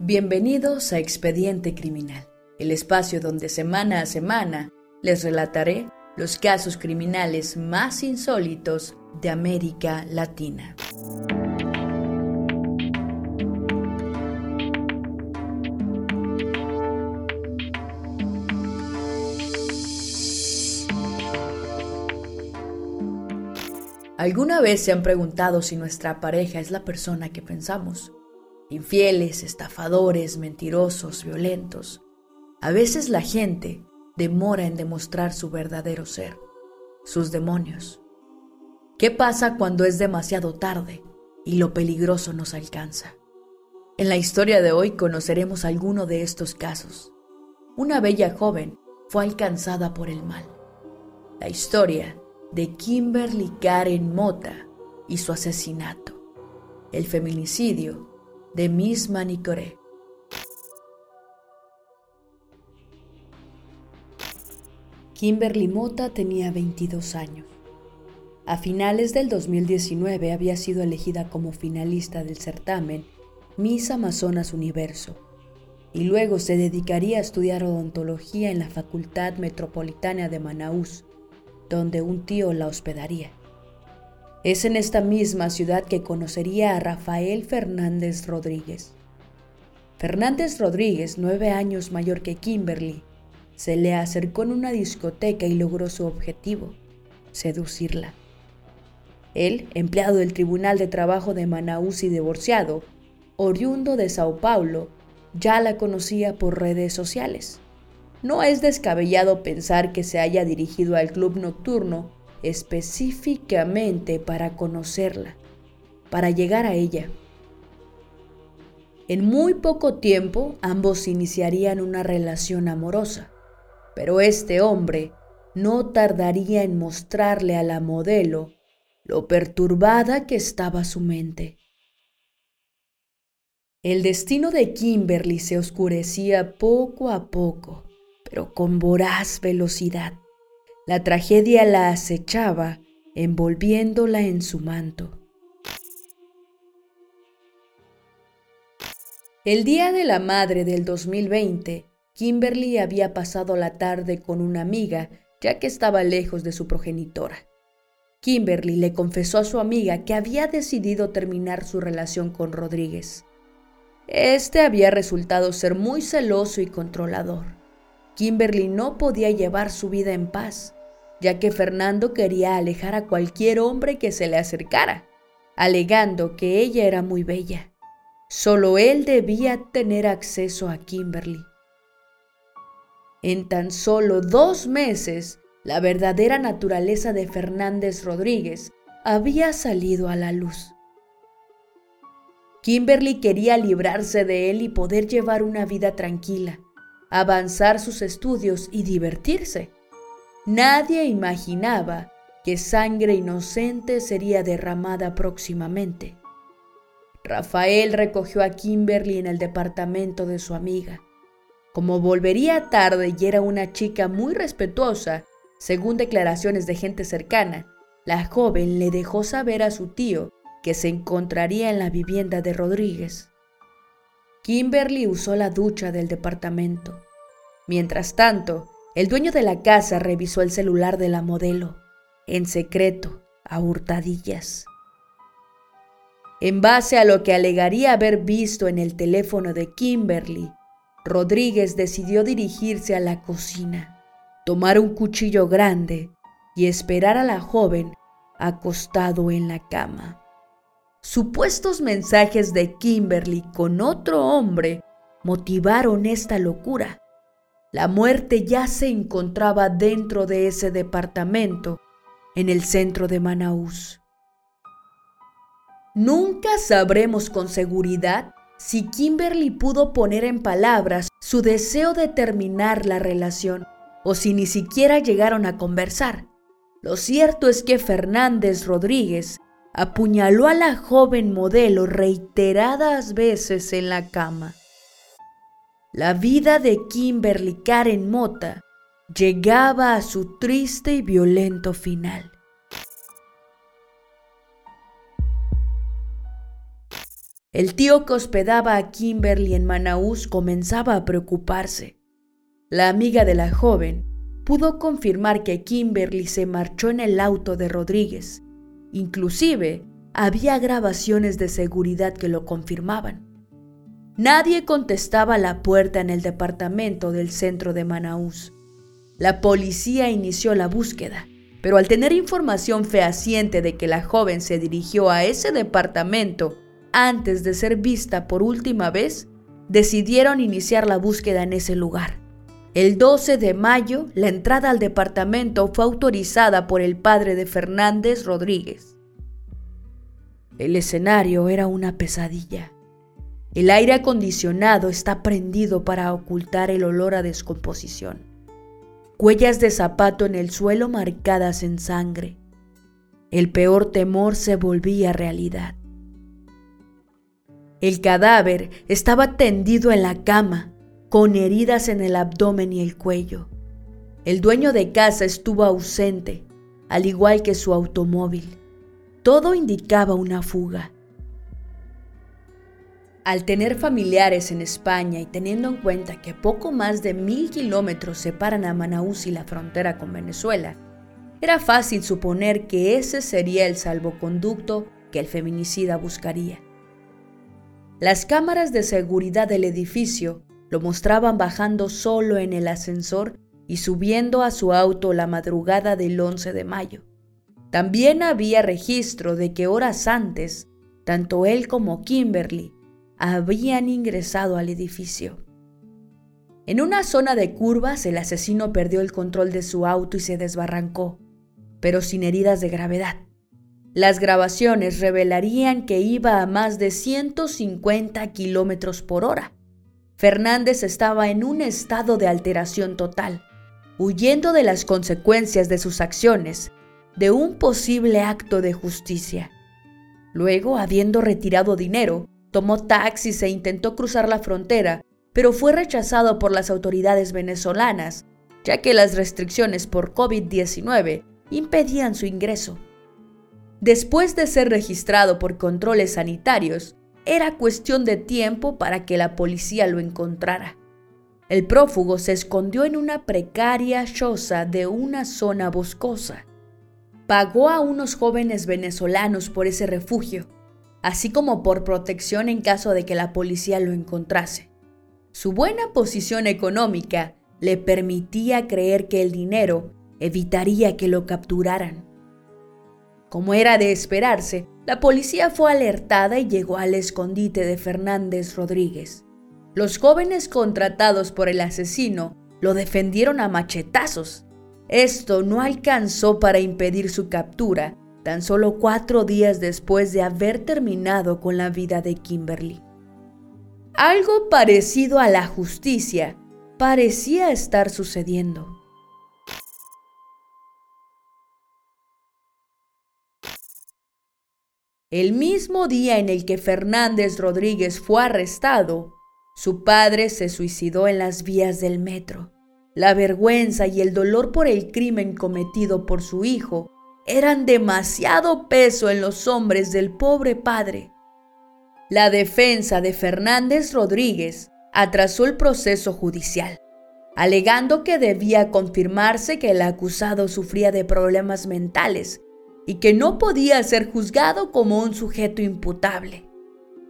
Bienvenidos a Expediente Criminal, el espacio donde semana a semana les relataré los casos criminales más insólitos de América Latina. ¿Alguna vez se han preguntado si nuestra pareja es la persona que pensamos? Infieles, estafadores, mentirosos, violentos. A veces la gente demora en demostrar su verdadero ser, sus demonios. ¿Qué pasa cuando es demasiado tarde y lo peligroso nos alcanza? En la historia de hoy conoceremos alguno de estos casos. Una bella joven fue alcanzada por el mal. La historia de Kimberly Karen Mota y su asesinato. El feminicidio de Miss Manicore. Kimberly Mota tenía 22 años. A finales del 2019 había sido elegida como finalista del certamen Miss Amazonas Universo y luego se dedicaría a estudiar odontología en la Facultad Metropolitana de Manaús donde un tío la hospedaría. Es en esta misma ciudad que conocería a Rafael Fernández Rodríguez. Fernández Rodríguez, nueve años mayor que Kimberly, se le acercó en una discoteca y logró su objetivo, seducirla. Él, empleado del Tribunal de Trabajo de Manaus y divorciado, oriundo de Sao Paulo, ya la conocía por redes sociales. No es descabellado pensar que se haya dirigido al club nocturno específicamente para conocerla, para llegar a ella. En muy poco tiempo ambos iniciarían una relación amorosa, pero este hombre no tardaría en mostrarle a la modelo lo perturbada que estaba su mente. El destino de Kimberly se oscurecía poco a poco pero con voraz velocidad. La tragedia la acechaba, envolviéndola en su manto. El día de la madre del 2020, Kimberly había pasado la tarde con una amiga, ya que estaba lejos de su progenitora. Kimberly le confesó a su amiga que había decidido terminar su relación con Rodríguez. Este había resultado ser muy celoso y controlador. Kimberly no podía llevar su vida en paz, ya que Fernando quería alejar a cualquier hombre que se le acercara, alegando que ella era muy bella. Solo él debía tener acceso a Kimberly. En tan solo dos meses, la verdadera naturaleza de Fernández Rodríguez había salido a la luz. Kimberly quería librarse de él y poder llevar una vida tranquila avanzar sus estudios y divertirse. Nadie imaginaba que sangre inocente sería derramada próximamente. Rafael recogió a Kimberly en el departamento de su amiga. Como volvería tarde y era una chica muy respetuosa, según declaraciones de gente cercana, la joven le dejó saber a su tío que se encontraría en la vivienda de Rodríguez. Kimberly usó la ducha del departamento. Mientras tanto, el dueño de la casa revisó el celular de la modelo, en secreto, a hurtadillas. En base a lo que alegaría haber visto en el teléfono de Kimberly, Rodríguez decidió dirigirse a la cocina, tomar un cuchillo grande y esperar a la joven acostado en la cama. Supuestos mensajes de Kimberly con otro hombre motivaron esta locura. La muerte ya se encontraba dentro de ese departamento, en el centro de Manaús. Nunca sabremos con seguridad si Kimberly pudo poner en palabras su deseo de terminar la relación o si ni siquiera llegaron a conversar. Lo cierto es que Fernández Rodríguez apuñaló a la joven modelo reiteradas veces en la cama. La vida de Kimberly Karen Mota llegaba a su triste y violento final. el tío que hospedaba a Kimberly en Manaús comenzaba a preocuparse. La amiga de la joven pudo confirmar que Kimberly se marchó en el auto de Rodríguez. Inclusive, había grabaciones de seguridad que lo confirmaban. Nadie contestaba la puerta en el departamento del centro de Manaús. La policía inició la búsqueda, pero al tener información fehaciente de que la joven se dirigió a ese departamento antes de ser vista por última vez, decidieron iniciar la búsqueda en ese lugar. El 12 de mayo, la entrada al departamento fue autorizada por el padre de Fernández Rodríguez. El escenario era una pesadilla. El aire acondicionado está prendido para ocultar el olor a descomposición. Huellas de zapato en el suelo marcadas en sangre. El peor temor se volvía realidad. El cadáver estaba tendido en la cama, con heridas en el abdomen y el cuello. El dueño de casa estuvo ausente, al igual que su automóvil. Todo indicaba una fuga. Al tener familiares en España y teniendo en cuenta que poco más de mil kilómetros separan a Manaus y la frontera con Venezuela, era fácil suponer que ese sería el salvoconducto que el feminicida buscaría. Las cámaras de seguridad del edificio lo mostraban bajando solo en el ascensor y subiendo a su auto la madrugada del 11 de mayo. También había registro de que horas antes, tanto él como Kimberly habían ingresado al edificio. En una zona de curvas, el asesino perdió el control de su auto y se desbarrancó, pero sin heridas de gravedad. Las grabaciones revelarían que iba a más de 150 kilómetros por hora Fernández estaba en un estado de alteración total, huyendo de las consecuencias de sus acciones, de un posible acto de justicia. Luego, habiendo retirado dinero, tomó taxis e intentó cruzar la frontera, pero fue rechazado por las autoridades venezolanas, ya que las restricciones por COVID-19 impedían su ingreso. Después de ser registrado por controles sanitarios, era cuestión de tiempo para que la policía lo encontrara. El prófugo se escondió en una precaria choza de una zona boscosa. Pagó a unos jóvenes venezolanos por ese refugio, así como por protección en caso de que la policía lo encontrase. Su buena posición económica le permitía creer que el dinero evitaría que lo capturaran. Como era de esperarse, la policía fue alertada y llegó al escondite de Fernández Rodríguez. Los jóvenes contratados por el asesino lo defendieron a machetazos. Esto no alcanzó para impedir su captura tan solo cuatro días después de haber terminado con la vida de Kimberly. Algo parecido a la justicia parecía estar sucediendo. El mismo día en el que Fernández Rodríguez fue arrestado, su padre se suicidó en las vías del metro. La vergüenza y el dolor por el crimen cometido por su hijo eran demasiado peso en los hombres del pobre padre. La defensa de Fernández Rodríguez atrasó el proceso judicial, alegando que debía confirmarse que el acusado sufría de problemas mentales y que no podía ser juzgado como un sujeto imputable.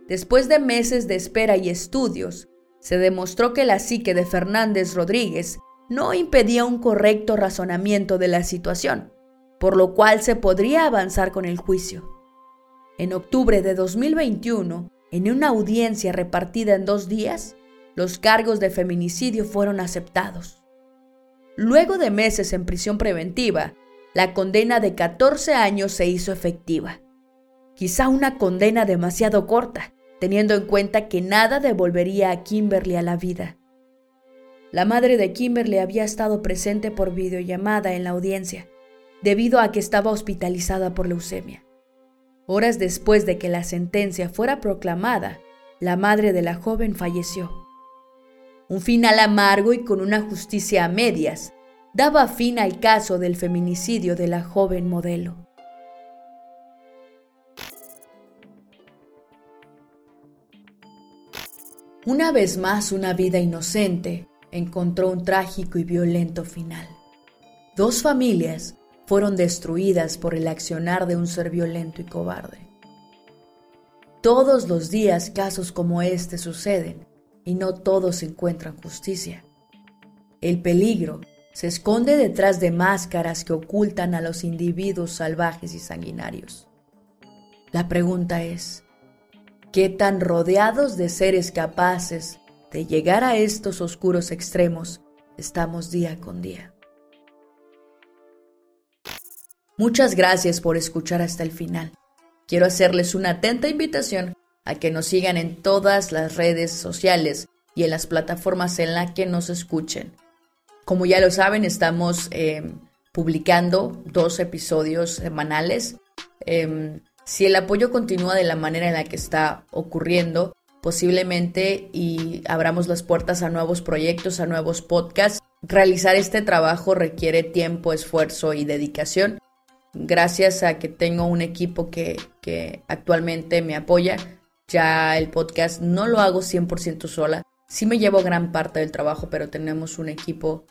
Después de meses de espera y estudios, se demostró que la psique de Fernández Rodríguez no impedía un correcto razonamiento de la situación, por lo cual se podría avanzar con el juicio. En octubre de 2021, en una audiencia repartida en dos días, los cargos de feminicidio fueron aceptados. Luego de meses en prisión preventiva, la condena de 14 años se hizo efectiva. Quizá una condena demasiado corta, teniendo en cuenta que nada devolvería a Kimberly a la vida. La madre de Kimberly había estado presente por videollamada en la audiencia, debido a que estaba hospitalizada por leucemia. Horas después de que la sentencia fuera proclamada, la madre de la joven falleció. Un final amargo y con una justicia a medias daba fin al caso del feminicidio de la joven modelo. Una vez más, una vida inocente encontró un trágico y violento final. Dos familias fueron destruidas por el accionar de un ser violento y cobarde. Todos los días casos como este suceden y no todos encuentran justicia. El peligro se esconde detrás de máscaras que ocultan a los individuos salvajes y sanguinarios. La pregunta es, ¿qué tan rodeados de seres capaces de llegar a estos oscuros extremos estamos día con día? Muchas gracias por escuchar hasta el final. Quiero hacerles una atenta invitación a que nos sigan en todas las redes sociales y en las plataformas en las que nos escuchen. Como ya lo saben, estamos em, publicando dos episodios semanales. Em, si el apoyo continúa de la manera en la que está ocurriendo, posiblemente y abramos las puertas a nuevos proyectos, a nuevos podcasts. Realizar este trabajo requiere tiempo, esfuerzo y dedicación. Gracias a que tengo un equipo que, que actualmente me apoya, ya el podcast no lo hago 100% sola. Sí me llevo gran parte del trabajo, pero tenemos un equipo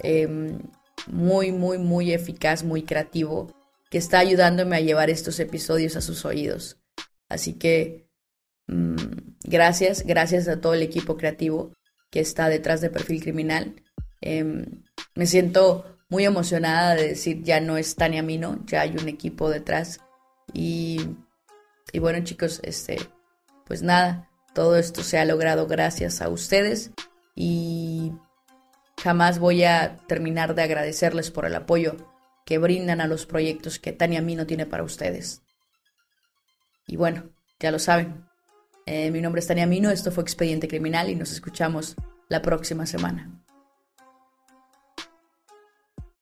Em, muy, muy, muy eficaz, muy creativo, que está ayudándome a llevar estos episodios a sus oídos. Así que mm, gracias, gracias a todo el equipo creativo que está detrás de Perfil Criminal. Em, me siento muy emocionada de decir ya no es Tania Mino, ya hay un equipo detrás. Y, y bueno chicos, este, pues nada, todo esto se ha logrado gracias a ustedes y Jamás voy a terminar de agradecerles por el apoyo que brindan a los proyectos que Tania Mino tiene para ustedes. Y bueno, ya lo saben. Eh, mi nombre es Tania Mino, esto fue Expediente Criminal y nos escuchamos la próxima semana.